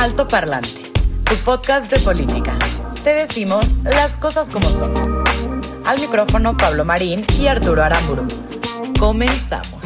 Alto Parlante, tu podcast de política. Te decimos las cosas como son. Al micrófono Pablo Marín y Arturo Aramburu. Comenzamos.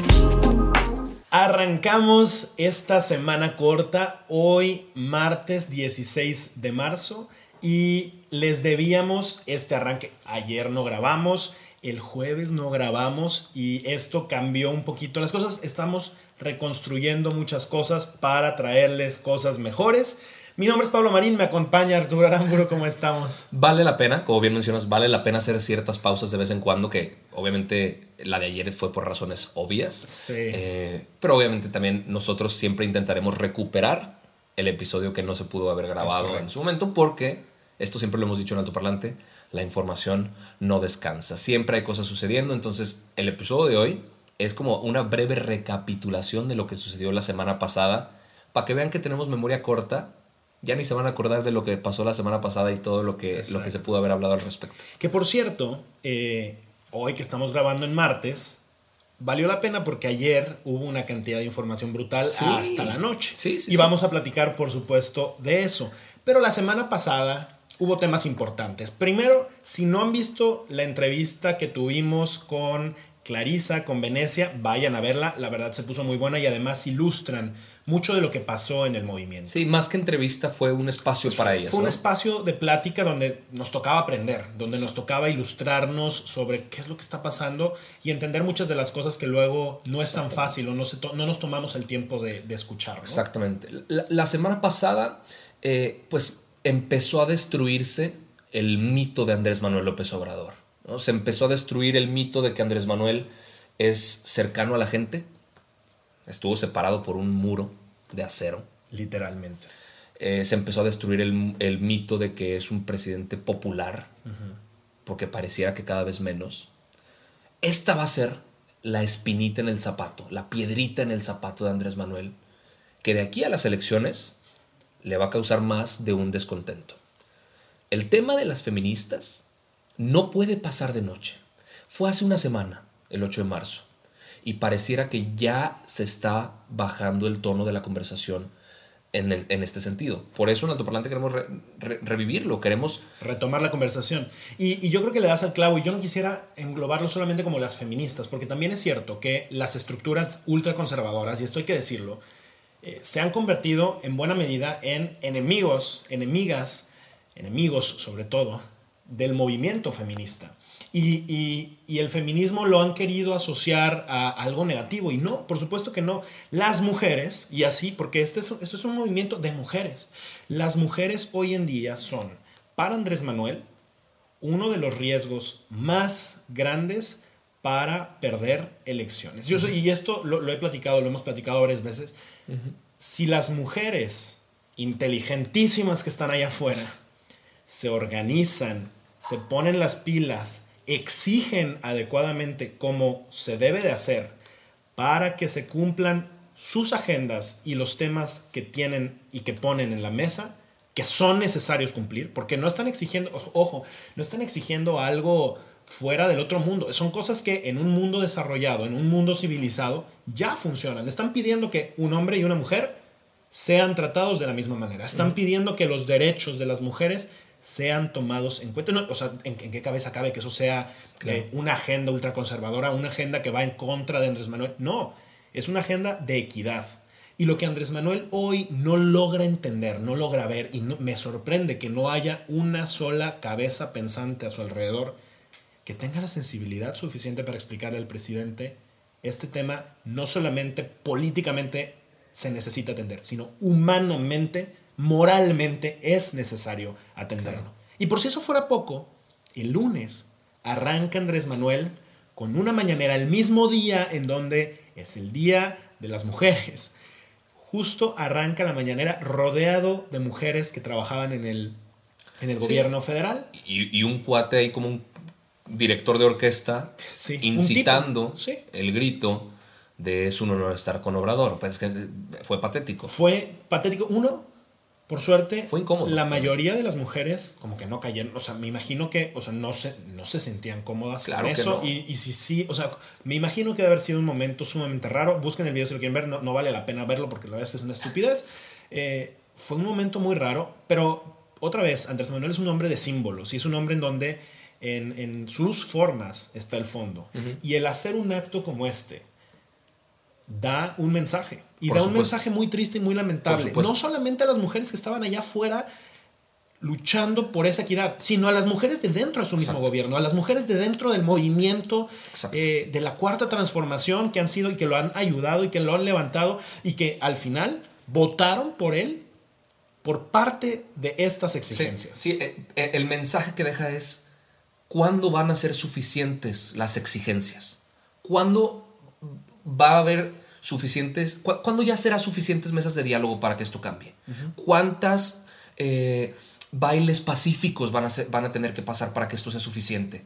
Arrancamos esta semana corta hoy, martes 16 de marzo, y les debíamos este arranque. Ayer no grabamos, el jueves no grabamos y esto cambió un poquito las cosas. Estamos reconstruyendo muchas cosas para traerles cosas mejores. Mi nombre es Pablo Marín, me acompaña Arturo Aramburo, ¿cómo estamos? Vale la pena, como bien mencionas, vale la pena hacer ciertas pausas de vez en cuando, que obviamente la de ayer fue por razones obvias. Sí. Eh, pero obviamente también nosotros siempre intentaremos recuperar el episodio que no se pudo haber grabado en su momento, porque esto siempre lo hemos dicho en altoparlante, la información no descansa. Siempre hay cosas sucediendo, entonces el episodio de hoy es como una breve recapitulación de lo que sucedió la semana pasada, para que vean que tenemos memoria corta. Ya ni se van a acordar de lo que pasó la semana pasada y todo lo que, lo que se pudo haber hablado al respecto. Que por cierto, eh, hoy que estamos grabando en martes, valió la pena porque ayer hubo una cantidad de información brutal Sí. hasta la noche. Sí, sí, y vamos a platicar, por supuesto, de eso. Pero la semana pasada hubo temas importantes. Primero, si no han visto la entrevista que tuvimos con Clarisa, con Venecia, vayan a verla. La verdad se puso muy buena y además ilustran mucho de lo que pasó en el movimiento. Sí, más que entrevista fue un espacio para ellas. Fue un espacio de plática donde nos tocaba aprender, donde nos tocaba ilustrarnos sobre qué es lo que está pasando y entender muchas de las cosas que luego no es tan fácil o no, se to- no nos tomamos el tiempo de, de escuchar. ¿no? Exactamente. La, la semana pasada, eh, pues empezó a destruirse el mito de Andrés Manuel López Obrador. ¿No? Se empezó a destruir el mito de que Andrés Manuel es cercano a la gente. Estuvo separado por un muro de acero. Literalmente. Eh, se empezó a destruir el, el mito de que es un presidente popular, porque pareciera que cada vez menos. Esta va a ser la espinita en el zapato, la piedrita en el zapato de Andrés Manuel, que de aquí a las elecciones le va a causar más de un descontento. El tema de las feministas no puede pasar de noche. Fue hace una semana, el 8 de marzo, y pareciera que ya se está bajando el tono de la conversación en, en este sentido. Por eso en Altoparlante queremos re- re- revivirlo, queremos... Retomar la conversación. Y, y yo creo que le das al clavo y yo no quisiera englobarlo solamente como las feministas, porque también es cierto que las estructuras ultraconservadoras, y esto hay que decirlo, eh, se han convertido en buena medida en enemigos, enemigas, enemigos sobre todo, del movimiento feminista. Y, y- y el feminismo lo han querido asociar a algo negativo. Y no, por supuesto que no. Las mujeres, y así, porque este es, esto es un movimiento de mujeres. Las mujeres hoy en día son, para Andrés Manuel, uno de los riesgos más grandes para perder elecciones. Yo soy- y esto lo, lo he platicado, lo hemos platicado varias veces. Si las mujeres inteligentísimas que están allá afuera se organizan, se ponen las pilas, exigen adecuadamente como se debe de hacer para que se cumplan sus agendas y los temas que tienen y que ponen en la mesa, que son necesarios cumplir, porque no están exigiendo, ojo, ojo, no están exigiendo algo fuera del otro mundo. Son cosas que en un mundo desarrollado, en un mundo civilizado, ya funcionan. Están pidiendo que un hombre y una mujer sean tratados de la misma manera. Están pidiendo que los derechos de las mujeres sean tomados en cuenta. No, o sea, ¿en, en qué cabeza cabe que eso sea eh, una agenda ultraconservadora, una agenda que va en contra de Andrés Manuel? No, es una agenda de equidad. Y lo que Andrés Manuel hoy no logra entender, no logra ver, y no- me sorprende que no haya una sola cabeza pensante a su alrededor que tenga la sensibilidad suficiente para explicarle al presidente este tema no solamente políticamente se necesita atender, sino humanamente, moralmente es necesario atenderlo. Y por si eso fuera poco, el lunes arranca Andrés Manuel con una mañanera el mismo día en donde es el Día de las Mujeres. Justo arranca la mañanera rodeado de mujeres que trabajaban en el, en el Sí. gobierno federal. Y, y un cuate ahí como un director de orquesta Sí, incitando sí. el grito de es un honor estar con Obrador. Pues es que fue patético. Fue patético. Uno, por suerte, Fue incómodo. la mayoría de las mujeres como que no cayeron. O sea, me imagino que, o sea, no se, no se sentían cómodas Claro con eso. no. Y, y si sí, o sea, me imagino que debe haber sido un momento sumamente raro. Busquen el video si lo quieren ver, no, no vale la pena verlo porque la verdad es que es una estupidez. Eh, fue un momento muy raro, pero otra vez, Andrés Manuel es un hombre de símbolos y es un hombre en donde en, en sus formas está el fondo. Y el hacer un acto como este da un mensaje. Y Por da un mensaje muy triste y muy lamentable. No solamente a las mujeres que estaban allá afuera luchando por esa equidad, sino a las mujeres de dentro de su mismo Exacto. gobierno, a las mujeres de dentro del movimiento eh, de la cuarta transformación que han sido y que lo han ayudado y que lo han levantado y que al final votaron por él por parte de estas exigencias. sí, eh, eh, el mensaje que deja es, ¿cuándo van a ser suficientes las exigencias? ¿Cuándo va a haber suficientes, cu- cuándo ya será suficientes mesas de diálogo para que esto cambie? ¿Cuántas eh, bailes pacíficos van a, ser- van a tener que pasar para que esto sea suficiente?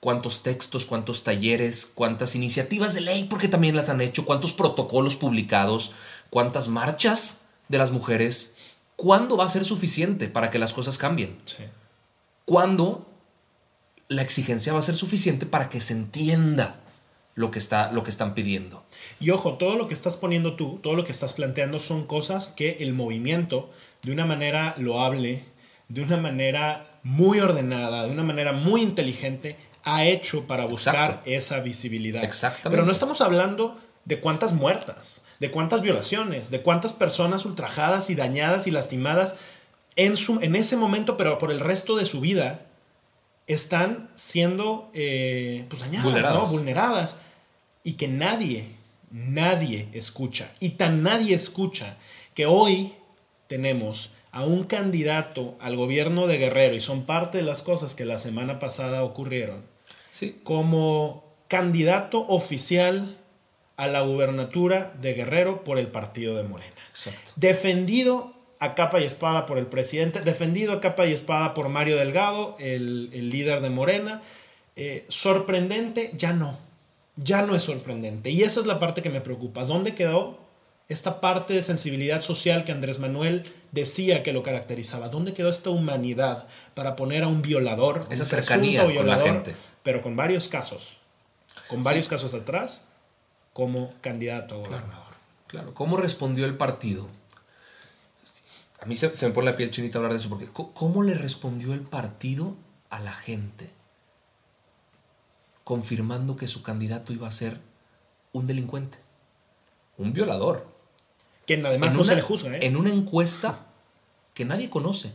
¿Cuántos textos, cuántos talleres, cuántas iniciativas de ley, porque también las han hecho, cuántos protocolos publicados, cuántas marchas de las mujeres? ¿Cuándo va a ser suficiente para que las cosas cambien? Sí. ¿Cuándo la exigencia va a ser suficiente para que se entienda lo que, está, lo que están pidiendo? Y ojo, todo lo que estás poniendo tú, todo lo que estás planteando son cosas que el movimiento, de una manera loable, de una manera muy ordenada, de una manera muy inteligente, ha hecho para buscar Exacto. esa visibilidad. Exactamente. Pero no estamos hablando de cuántas muertas, de cuántas violaciones, de cuántas personas ultrajadas y dañadas y lastimadas en, su, en ese momento, pero por el resto de su vida, están siendo eh, pues dañadas, Vulneradas. ¿no? vulneradas y que nadie, nadie escucha. Y tan nadie escucha que hoy tenemos a un candidato al gobierno de Guerrero, y son parte de las cosas que la semana pasada ocurrieron, Sí. como candidato oficial a la gubernatura de Guerrero por el partido de Morena. Exacto. Defendido a capa y espada por el presidente, defendido a capa y espada por Mario Delgado, el, el líder de Morena. Eh, sorprendente, ya no. Ya no es sorprendente. Y esa es la parte que me preocupa. ¿Dónde quedó esta parte de sensibilidad social que Andrés Manuel decía que lo caracterizaba? ¿Dónde quedó esta humanidad para poner a un violador, Esa un cercanía la violador, gente. pero con varios casos, con Sí. varios casos atrás, como candidato a gobernador? Claro. ¿Cómo respondió el partido? A mí se, se me pone la piel chinita hablar de eso, porque ¿cómo le respondió el partido a la gente? Confirmando que su candidato iba a ser un delincuente, un violador. Que además En no se le juzga, ¿eh? En una encuesta que nadie conoce.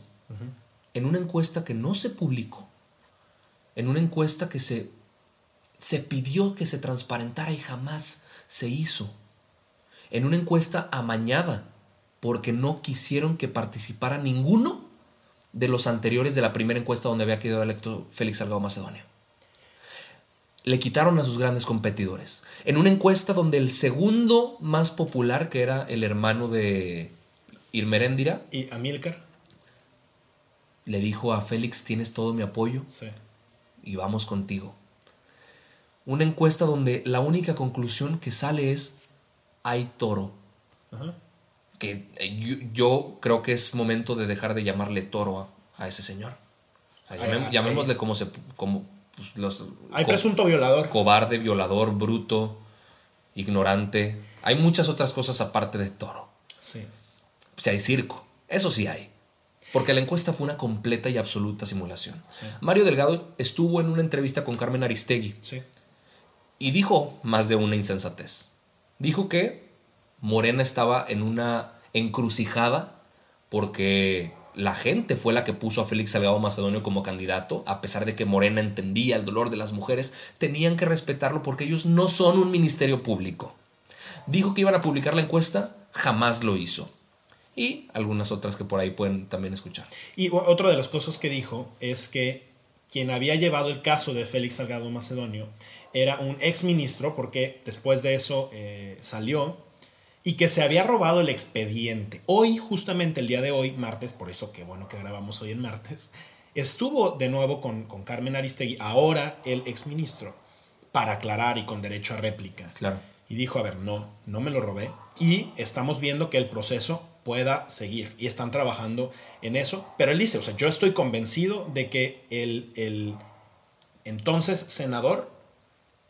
En una encuesta que no se publicó. En una encuesta que se, se pidió que se transparentara y jamás se hizo. En una encuesta amañada porque no quisieron que participara ninguno de los anteriores de la primera encuesta donde había quedado electo Félix Salgado Macedonio. Le quitaron a sus grandes competidores. En una encuesta donde el segundo más popular, que era el hermano de Irmeréndira, Y Amílcar, le dijo a Félix, tienes todo mi apoyo sí. y vamos contigo. Una encuesta donde la única conclusión que sale es, hay toro. Ajá. Que eh, yo, yo creo que es momento de dejar de llamarle toro a, a ese señor. O sea, Ay, llamem- ay, llamémosle como se... Como, pues, los, Hay co- presunto violador. cobarde, violador, bruto, ignorante. Hay muchas otras cosas aparte de toro. Sí. O sea, hay circo. Eso sí hay. Porque la encuesta fue una completa y absoluta simulación. Sí. Mario Delgado estuvo en una entrevista con Carmen Aristegui Sí. y dijo más de una insensatez. Dijo que Morena estaba en una encrucijada porque la gente fue la que puso a Félix Salgado Macedonio como candidato, a pesar de que Morena entendía el dolor de las mujeres, tenían que respetarlo porque ellos no son un ministerio público. Dijo que iban a publicar la encuesta, jamás lo hizo. Y algunas otras que por ahí pueden también escuchar. Y otra de las cosas que dijo es que quien había llevado el caso de Félix Salgado Macedonio era un ex ministro, porque después de eso eh, salió, y que se había robado el expediente. Hoy, justamente el día de hoy, martes, por eso qué bueno que grabamos hoy en martes, estuvo de nuevo con, con Carmen Aristegui, ahora el ex ministro, para aclarar y con derecho a réplica. Claro. Y dijo, a ver, no, no me lo robé. Y estamos viendo que el proceso pueda seguir. Y están trabajando en eso. Pero él dice, o sea, yo estoy convencido de que el, el entonces senador,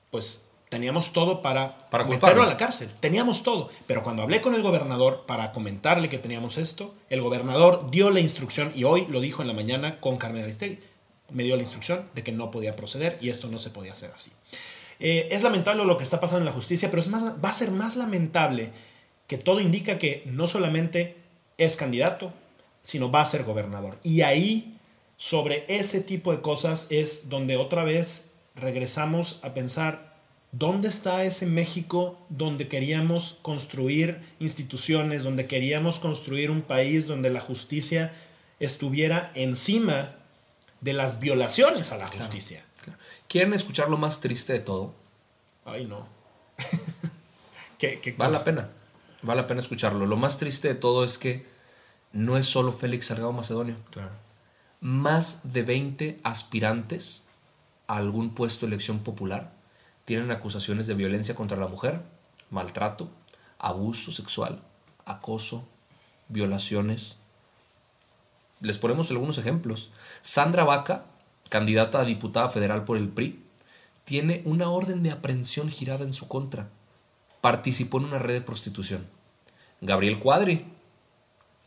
pues teníamos todo para, Para meterlo a la cárcel. Teníamos todo. Pero cuando hablé con el gobernador para comentarle que teníamos esto, el gobernador dio la instrucción, y hoy lo dijo en la mañana con Carmen Aristegui, me dio la instrucción de que no podía proceder y esto no se podía hacer así. Eh, es lamentable lo que está pasando en la justicia, pero es más, va a ser más lamentable que todo indica que no solamente es candidato, sino va a ser gobernador. Y ahí, sobre ese tipo de cosas, es donde otra vez regresamos a pensar, ¿dónde está ese México donde queríamos construir instituciones, donde queríamos construir un país donde la justicia estuviera encima de las violaciones a la justicia? ¿Quieren escuchar lo más triste de todo? Ay, no. ¿Qué, qué Vale la pena. Vale la pena escucharlo. Lo más triste de todo es que no es solo Félix Salgado Macedonio. Claro. Más de 20 aspirantes a algún puesto de elección popular tienen acusaciones de violencia contra la mujer, maltrato, abuso sexual, acoso, violaciones. Les ponemos algunos ejemplos. Sandra Vaca, candidata a diputada federal por el PRI, tiene una orden de aprehensión girada en su contra. Participó en una red de prostitución. Gabriel Cuadri,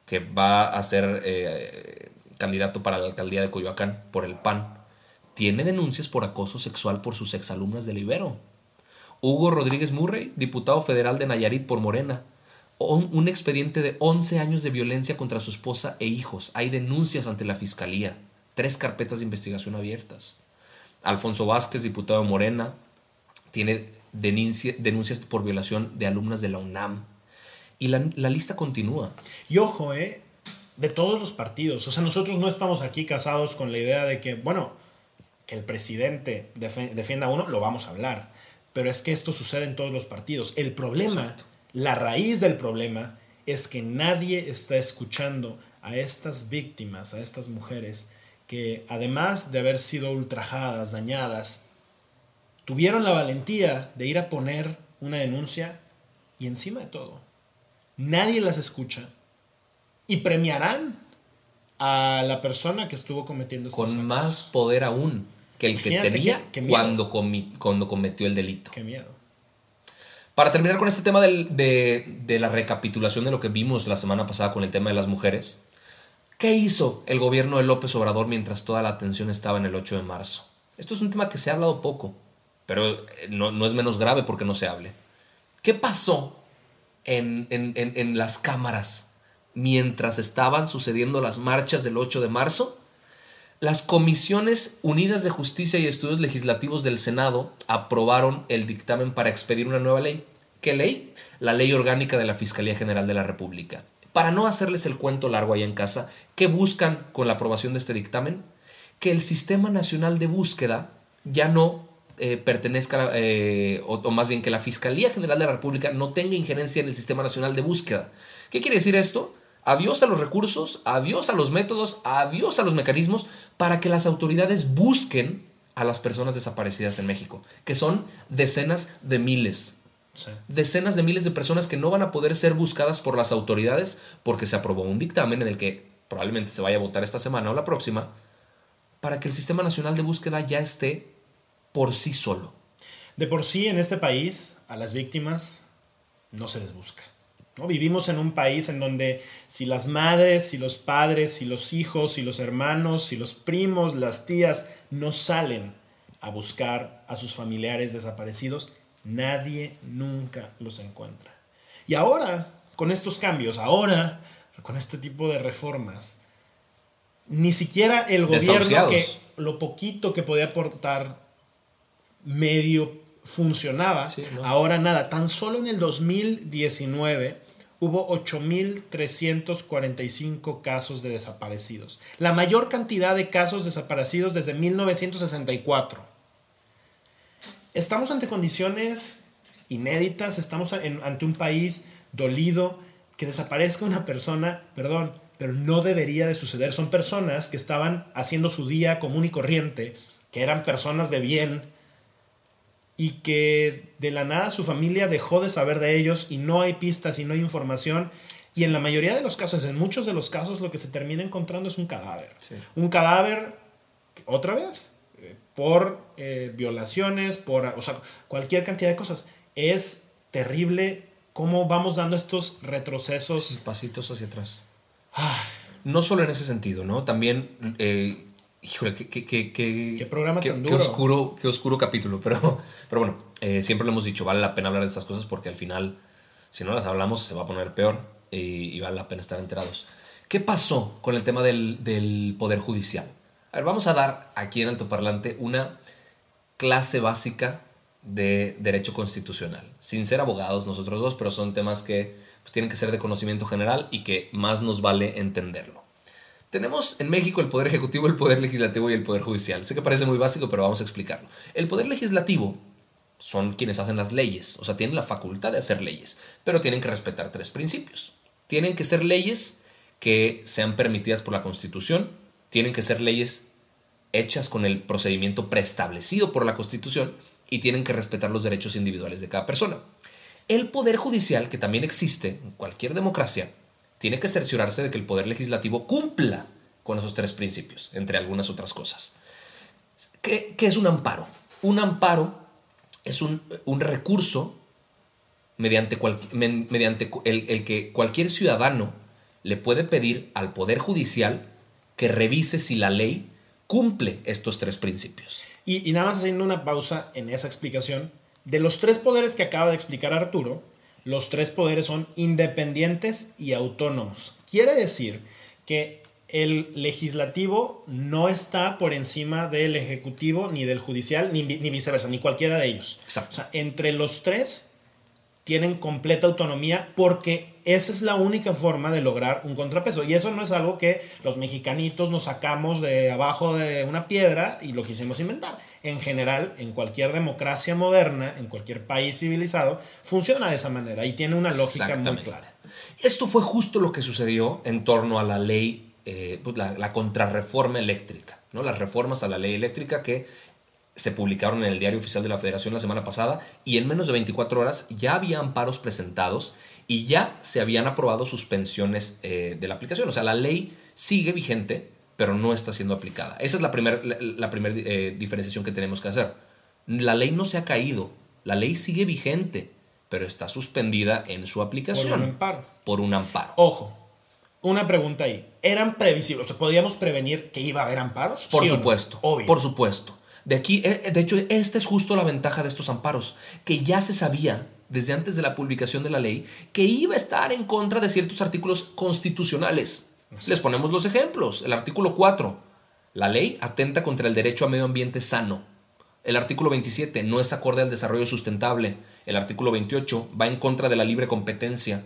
que va a ser eh, candidato para la alcaldía de Coyoacán por el PAN, tiene denuncias por acoso sexual por sus exalumnas del Ibero. Hugo Rodríguez Murray, diputado federal de Nayarit por Morena, un, expediente de 11 años de violencia contra su esposa e hijos. Hay denuncias ante la fiscalía, tres carpetas de investigación abiertas. Alfonso Vázquez, diputado de Morena, tiene denuncia- denuncias por violación de alumnas de la UNAM. Y la, la lista continúa. Y ojo, ¿eh? De todos los partidos. O sea, nosotros no estamos aquí casados con la idea de que, bueno, que el presidente defienda a uno, lo vamos a hablar. Pero es que esto sucede en todos los partidos. El problema, Exacto. la raíz del problema, es que nadie está escuchando a estas víctimas, a estas mujeres, que además de haber sido ultrajadas, dañadas, tuvieron la valentía de ir a poner una denuncia y encima de todo, nadie las escucha y premiarán a la persona que estuvo cometiendo estos Con actos. más poder aún que el que tenía qué- qué miedo. cuando, comi- cuando cometió el delito. Qué miedo. Para terminar con este tema del- de, de la recapitulación de lo que vimos la semana pasada con el tema de las mujeres, ¿qué hizo el gobierno de López Obrador mientras toda la atención estaba en el 8 de marzo? Esto es un tema que se ha hablado poco, pero eh, no, no es menos grave porque no se hable. ¿Qué pasó en, en- en- en las cámaras mientras estaban sucediendo las marchas del 8 de marzo? Las comisiones unidas de justicia y estudios legislativos del Senado aprobaron el dictamen para expedir una nueva ley. ¿Qué ley? La ley orgánica de la Fiscalía General de la República. Para no hacerles el cuento largo allá en casa, ¿qué buscan con la aprobación de este dictamen? Que el Sistema Nacional de Búsqueda ya no eh, pertenezca, eh, o, o más bien que la Fiscalía General de la República no tenga injerencia en el Sistema Nacional de Búsqueda. ¿Qué quiere decir esto? Adiós a los recursos, adiós a los métodos, adiós a los mecanismos para que las autoridades busquen a las personas desaparecidas en México, que son decenas de miles. Sí. Decenas de miles de personas que no van a poder ser buscadas por las autoridades porque se aprobó un dictamen en el que probablemente se vaya a votar esta semana o la próxima, para que el Sistema Nacional de Búsqueda ya esté por sí solo. De por sí, en este país, a las víctimas no se les busca. ¿No? Vivimos en un país en donde si las madres, si los padres, si los hijos, si los hermanos, si los primos, las tías no salen a buscar a sus familiares desaparecidos, nadie nunca los encuentra. Y ahora, con estos cambios, ahora, con este tipo de reformas, ni siquiera el gobierno que lo poquito que podía aportar medio funcionaba, Sí, ¿no? ahora nada, tan solo en el 2019 hubo 8.345 casos de desaparecidos, la mayor cantidad de casos desaparecidos desde 1964. estamos ante condiciones inéditas, estamos ante un país dolido, que desaparezca una persona, perdón, pero no debería de suceder. Son personas que estaban haciendo su día común y corriente, que eran personas de bien y que de la nada su familia dejó de saber de ellos y no hay pistas y no hay información. Y en la mayoría de los casos, en muchos de los casos, lo que se termina encontrando es un cadáver. Un cadáver, otra vez, eh, por eh, violaciones, por o sea, cualquier cantidad de cosas. Es terrible cómo vamos dando estos retrocesos. pasitos hacia atrás. Ah. No solo en ese sentido, ¿no? También, eh, híjole, qué, qué, qué, programa tan duro. Qué oscuro, qué oscuro capítulo, pero, pero bueno, eh, siempre lo hemos dicho, vale la pena hablar de estas cosas porque al final, si no las hablamos, se va a poner peor y, vale la pena estar enterados. ¿Qué pasó con el tema del, del Poder Judicial? A ver, vamos a dar aquí en Altoparlante una clase básica de derecho constitucional. Sin ser abogados nosotros dos, pero son temas que pues, tienen que ser de conocimiento general y que más nos vale entenderlo. Tenemos en México el Poder Ejecutivo, el Poder Legislativo y el Poder Judicial. Sé que parece muy básico, pero vamos a explicarlo. El Poder Legislativo son quienes hacen las leyes, o sea, tienen la facultad de hacer leyes, pero tienen que respetar tres principios. Tienen que ser leyes que sean permitidas por la Constitución, tienen que ser leyes hechas con el procedimiento preestablecido por la Constitución y tienen que respetar los derechos individuales de cada persona. El poder judicial, que también existe en cualquier democracia, tiene que cerciorarse de que el poder legislativo cumpla con esos tres principios, entre algunas otras cosas. ¿Qué, es un amparo? Un amparo es un, recurso mediante, el, el que cualquier ciudadano le puede pedir al Poder Judicial que revise si la ley cumple estos tres principios. Y, nada más haciendo una pausa en esa explicación, de los tres poderes que acaba de explicar Arturo, los tres poderes son independientes y autónomos. Quiere decir que el legislativo no está por encima del ejecutivo, ni del judicial, ni, viceversa, ni cualquiera de ellos. O sea, entre los tres tienen completa autonomía porque esa es la única forma de lograr un contrapeso. Y eso no es algo que los mexicanitos nos sacamos de abajo de una piedra y lo quisimos inventar. En general, en cualquier democracia moderna, en cualquier país civilizado, funciona de esa manera y tiene una lógica muy clara. Esto fue justo lo que sucedió en torno a la ley, eh, pues la, la contrarreforma eléctrica, ¿no? las reformas a la ley eléctrica que se publicaron en el Diario Oficial de la Federación la semana pasada y en menos de 24 horas ya había amparos presentados y ya se habían aprobado suspensiones eh, de la aplicación. O sea, la ley sigue vigente, pero no está siendo aplicada. Esa es la primera la, eh, diferenciación que tenemos que hacer. La ley no se ha caído, la ley sigue vigente, pero está suspendida en su aplicación. Por un amparo. Por un amparo. Ojo, una pregunta ahí. ¿Eran previsibles? O sea, ¿podíamos prevenir que iba a haber amparos? Por supuesto. Obvio. Por supuesto. De aquí, eh, de hecho, esta es justo la ventaja de estos amparos, que ya se sabía desde antes de la publicación de la ley que iba a estar en contra de ciertos artículos constitucionales. Les ponemos los ejemplos. El artículo 4, la ley atenta contra el derecho a medio ambiente sano. El artículo 27 no es acorde al desarrollo sustentable. El artículo 28 va en contra de la libre competencia.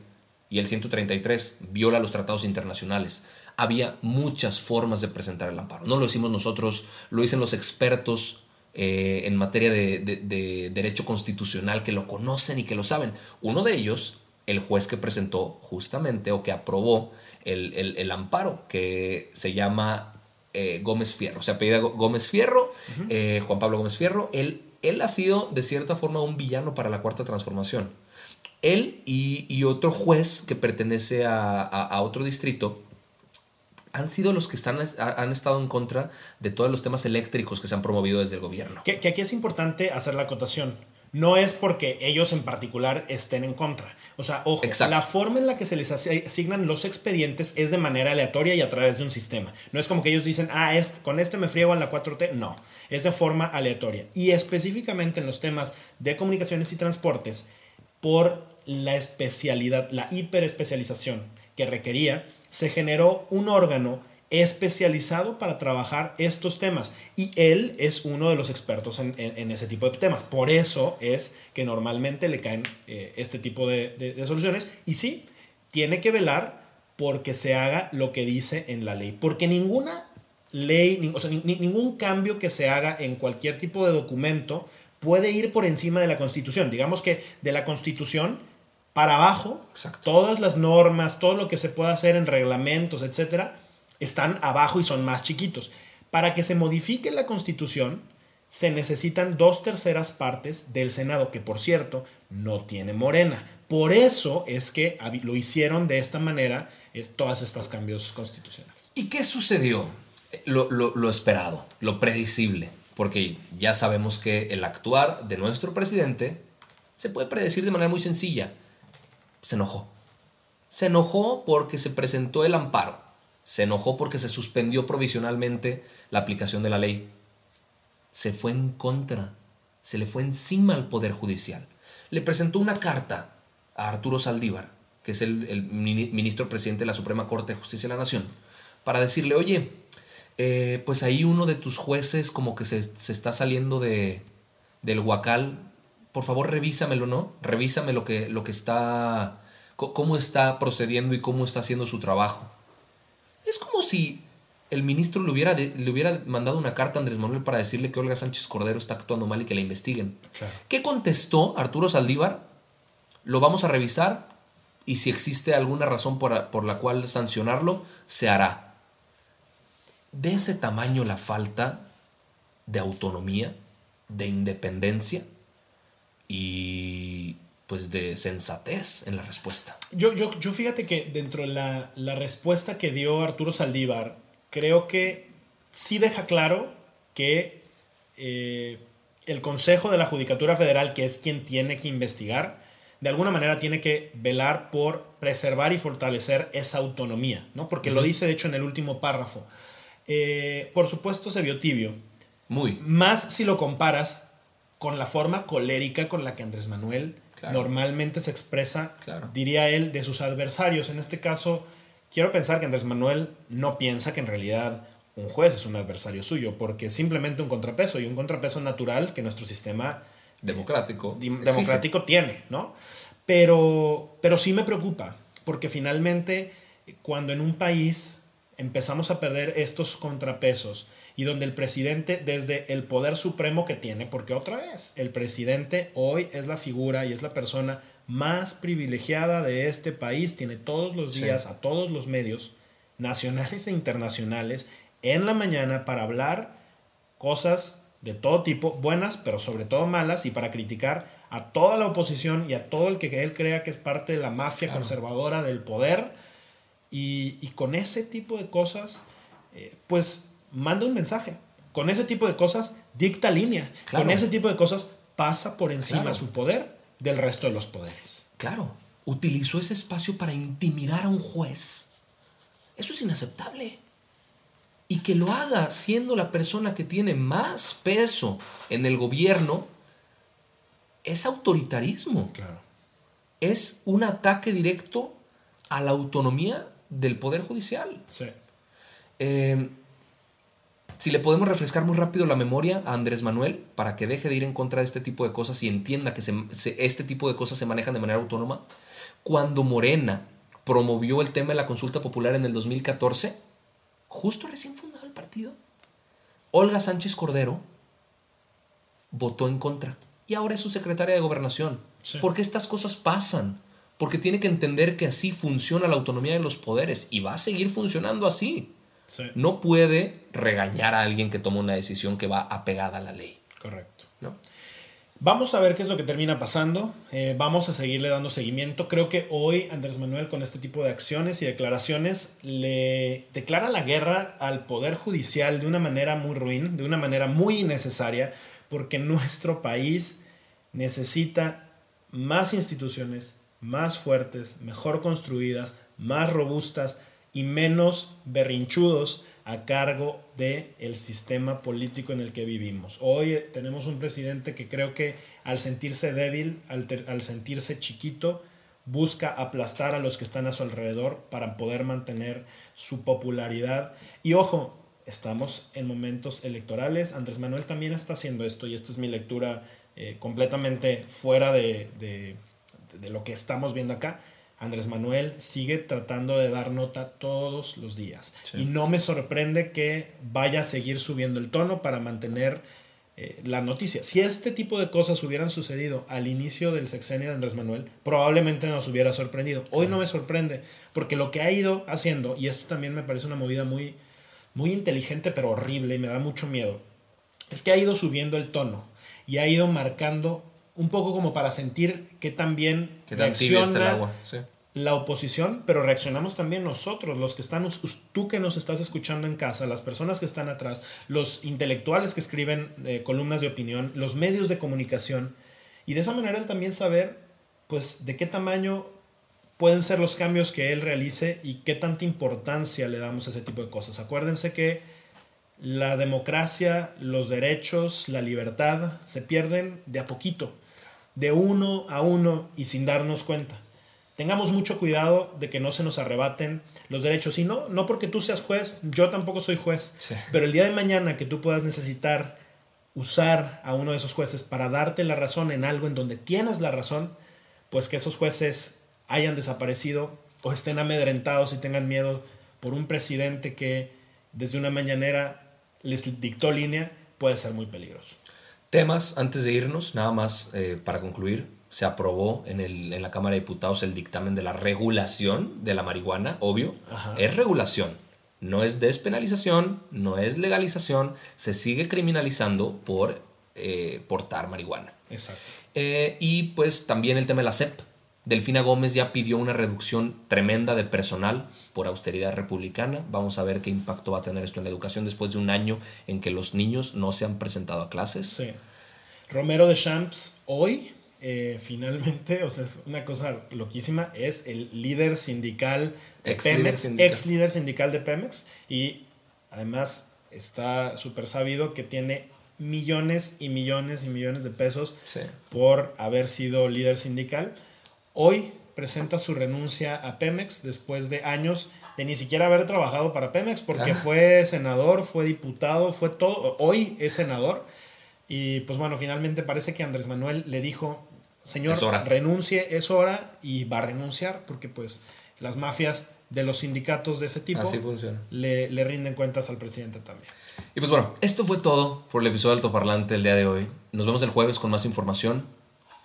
Y el 133 viola los tratados internacionales había muchas formas de presentar el amparo. No lo hicimos nosotros, lo dicen los expertos eh, en materia de, derecho constitucional que lo conocen y que lo saben. Uno de ellos, el juez que presentó justamente o que aprobó el, amparo, que se llama eh, Gómez Fierro. Se apellida Gómez Fierro, eh, Juan Pablo Gómez Fierro. Él, él ha sido de cierta forma un villano para la cuarta transformación. Él y, otro juez que pertenece a otro distrito han sido los que están, han estado en contra de todos los temas eléctricos que se han promovido desde el gobierno. Que, aquí es importante hacer la acotación. No es porque ellos en particular estén en contra. O sea, ojo, la forma en la que se les asignan los expedientes es de manera aleatoria y a través de un sistema. No es como que ellos dicen, ah, con este me friego en la 4T. No, es de forma aleatoria. Y específicamente en los temas de comunicaciones y transportes, por la especialidad, la hiperespecialización que requería, se generó un órgano especializado para trabajar estos temas y él es uno de los expertos en, ese tipo de temas. Por eso es que normalmente le caen eh, este tipo de, soluciones y sí, tiene que velar porque se haga lo que dice en la ley, porque ninguna ley, o sea, ningún cambio que se haga en cualquier tipo de documento puede ir por encima de la Constitución. Digamos que de la Constitución para abajo, todas las normas, todo lo que se pueda hacer en reglamentos, etcétera, están abajo y son más chiquitos. Para que se modifique la Constitución, se necesitan dos terceras partes del Senado, que por cierto no tiene Morena. Por eso es que lo hicieron de esta manera es, todas estas cambios constitucionales. ¿Y qué sucedió? Lo, lo esperado, lo predecible, porque ya sabemos que el actuar de nuestro presidente se puede predecir de manera muy sencilla. Se enojó. Se enojó porque se presentó el amparo. Se enojó porque se suspendió provisionalmente la aplicación de la ley se fue en contra, se le fue encima al Poder Judicial. Le presentó una carta a Arturo Saldívar, que es el, ministro presidente de la Suprema Corte de Justicia de la Nación, para decirle, oye, eh, pues ahí uno de tus jueces como que se, está saliendo de, del huacal, por favor revísamelo, ¿no? Revísame lo que, lo que está, cómo está procediendo y cómo está haciendo su trabajo. Es como si el ministro le hubiera, le hubiera mandado una carta a Andrés Manuel para decirle que Olga Sánchez Cordero está actuando mal y que la investiguen. ¿Qué contestó Arturo Saldívar? Lo vamos a revisar y si existe alguna razón por, por la cual sancionarlo, se hará. De ese tamaño la falta de autonomía, de independencia y pues de sensatez en la respuesta. Yo, yo, yo fíjate que dentro de la, la respuesta que dio Arturo Saldívar, creo que sí deja claro que eh, el Consejo de la Judicatura Federal, que es quien tiene que investigar, de alguna manera tiene que velar por preservar y fortalecer esa autonomía, ¿no? Porque lo dice, de hecho, en el último párrafo. Eh, por supuesto, se vio tibio. Muy. Más si lo comparas con la forma colérica con la que Andrés Manuel normalmente se expresa, diría él, de sus adversarios. En este caso, Quiero pensar que Andrés Manuel no piensa que en realidad un juez es un adversario suyo, porque es simplemente un contrapeso y un contrapeso natural que nuestro sistema democrático, democrático tiene, ¿no? Pero, pero sí me preocupa, porque finalmente cuando en un país empezamos a perder estos contrapesos y donde el presidente desde el poder supremo que tiene, porque otra vez, el presidente hoy es la figura y es la persona más privilegiada de este país, tiene todos los días a todos los medios nacionales e internacionales en la mañana para hablar cosas de todo tipo, buenas, pero sobre todo malas, y para criticar a toda la oposición y a todo el que él crea que es parte de la mafia conservadora del poder. Y, con ese tipo de cosas, eh, pues manda un mensaje. Con ese tipo de cosas dicta línea. Con ese tipo de cosas pasa por encima su poder del resto de los poderes. Claro, utilizó ese espacio para intimidar a un juez. Eso es inaceptable. Y que lo haga siendo la persona que tiene más peso en el gobierno es autoritarismo. Claro. Es un ataque directo a la autonomía del Poder Judicial. Sí. Eh, si le podemos refrescar muy rápido la memoria a Andrés Manuel para que deje de ir en contra de este tipo de cosas y entienda que este tipo de cosas se manejan de manera autónoma. Cuando Morena promovió el tema de la consulta popular en el 2014, justo recién fundado el partido, Olga Sánchez Cordero votó en contra y ahora es su secretaria de gobernación. Porque estas cosas pasan. Porque tiene que entender que así funciona la autonomía de los poderes y va a seguir funcionando así. No puede regañar a alguien que toma una decisión que va apegada a la ley. Correcto. Vamos a ver qué es lo que termina pasando. Eh, vamos a seguirle dando seguimiento. Creo que hoy Andrés Manuel con este tipo de acciones y declaraciones le declara la guerra al Poder Judicial de una manera muy ruin, de una manera muy innecesaria, porque nuestro país necesita más instituciones, más fuertes, mejor construidas, más robustas, y menos berrinchudos a cargo del el sistema político en el que vivimos. Hoy tenemos un presidente que creo que al sentirse débil, al, sentirse chiquito, busca aplastar a los que están a su alrededor para poder mantener su popularidad. Y ojo, estamos en momentos electorales. Andrés Manuel también está haciendo esto y esta es mi lectura eh, completamente fuera de, de, de, lo que estamos viendo acá. Andrés Manuel sigue tratando de dar nota todos los días. Y no me sorprende que vaya a seguir subiendo el tono para mantener eh, la noticia. Si este tipo de cosas hubieran sucedido al inicio del sexenio de Andrés Manuel, probablemente nos hubiera sorprendido. Hoy no me sorprende, porque lo que ha ido haciendo, y esto también me parece una movida muy, muy inteligente pero horrible y me da mucho miedo, es que ha ido subiendo el tono y ha ido marcando un poco como para sentir que también reacciona la oposición, pero reaccionamos también nosotros, los que están, tú que nos estás escuchando en casa, las personas que están atrás, los intelectuales que escriben eh, columnas de opinión, los medios de comunicación, y de esa manera él también saber, pues, de qué tamaño pueden ser los cambios que él realice y qué tanta importancia le damos a ese tipo de cosas. Acuérdense que la democracia, los derechos, la libertad se pierden de a poquito, de uno a uno y sin darnos cuenta tengamos mucho cuidado de que no se nos arrebaten los derechos. Y no, no porque tú seas juez, yo tampoco soy juez, pero el día de mañana que tú puedas necesitar usar a uno de esos jueces para darte la razón en algo en donde tienes la razón, pues que esos jueces hayan desaparecido o estén amedrentados y tengan miedo por un presidente que desde una mañanera les dictó línea, puede ser muy peligroso. Temas, antes de irnos, nada más eh, para concluir, se aprobó en, el, en, la Cámara de Diputados el dictamen de la regulación de la marihuana, obvio. Es regulación, no es despenalización, no es legalización, se sigue criminalizando por eh, portar marihuana. Exacto. Eh, y pues también el tema de la CEP. Delfina Gómez ya pidió una reducción tremenda de personal por austeridad republicana. Vamos a ver qué impacto va a tener esto en la educación después de un año en que los niños no se han presentado a clases. Sí. Romero de Champs hoy eh, finalmente, o sea, es una cosa loquísima, es el líder sindical de ex Pemex, ex líder sindical de Pemex, y además está súper sabido que tiene millones y millones y millones de pesos por haber sido líder sindical. Hoy presenta su renuncia a Pemex después de años de ni siquiera haber trabajado para Pemex, porque ah. fue senador, fue diputado, fue todo, hoy es senador. Y pues bueno, finalmente parece que Andrés Manuel le dijo, señor, renuncie, es hora y va a renunciar porque pues las mafias de los sindicatos de ese tipo le, le, rinden cuentas al presidente también. Y pues bueno, esto fue todo por el episodio del Altoparlante el día de hoy. Nos vemos el jueves con más información.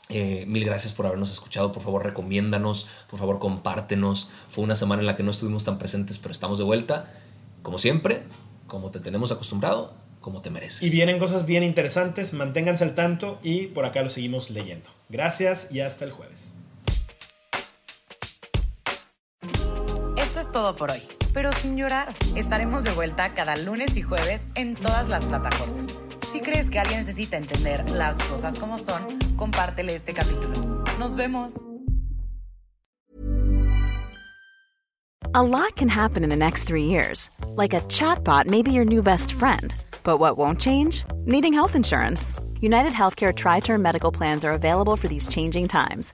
Eh, mil gracias por habernos escuchado. Por favor, recomiéndanos. Por favor, compártenos. Fue una semana en la que no estuvimos tan presentes, pero estamos de vuelta. Como siempre, como te tenemos acostumbrado, como te mereces. Y vienen cosas bien interesantes, manténganse al tanto y por acá lo seguimos leyendo. Gracias y hasta el jueves. Esto es todo por hoy, pero sin llorar. Estaremos de vuelta cada lunes y jueves en todas las plataformas. Si crees que alguien necesita entender las cosas como son, compártele este capítulo. Nos vemos. A lot can happen in the next three years. Like a chatbot may be your new best friend. But what won't change? Needing health insurance. United Healthcare Tri Term Medical Plans are available for these changing times.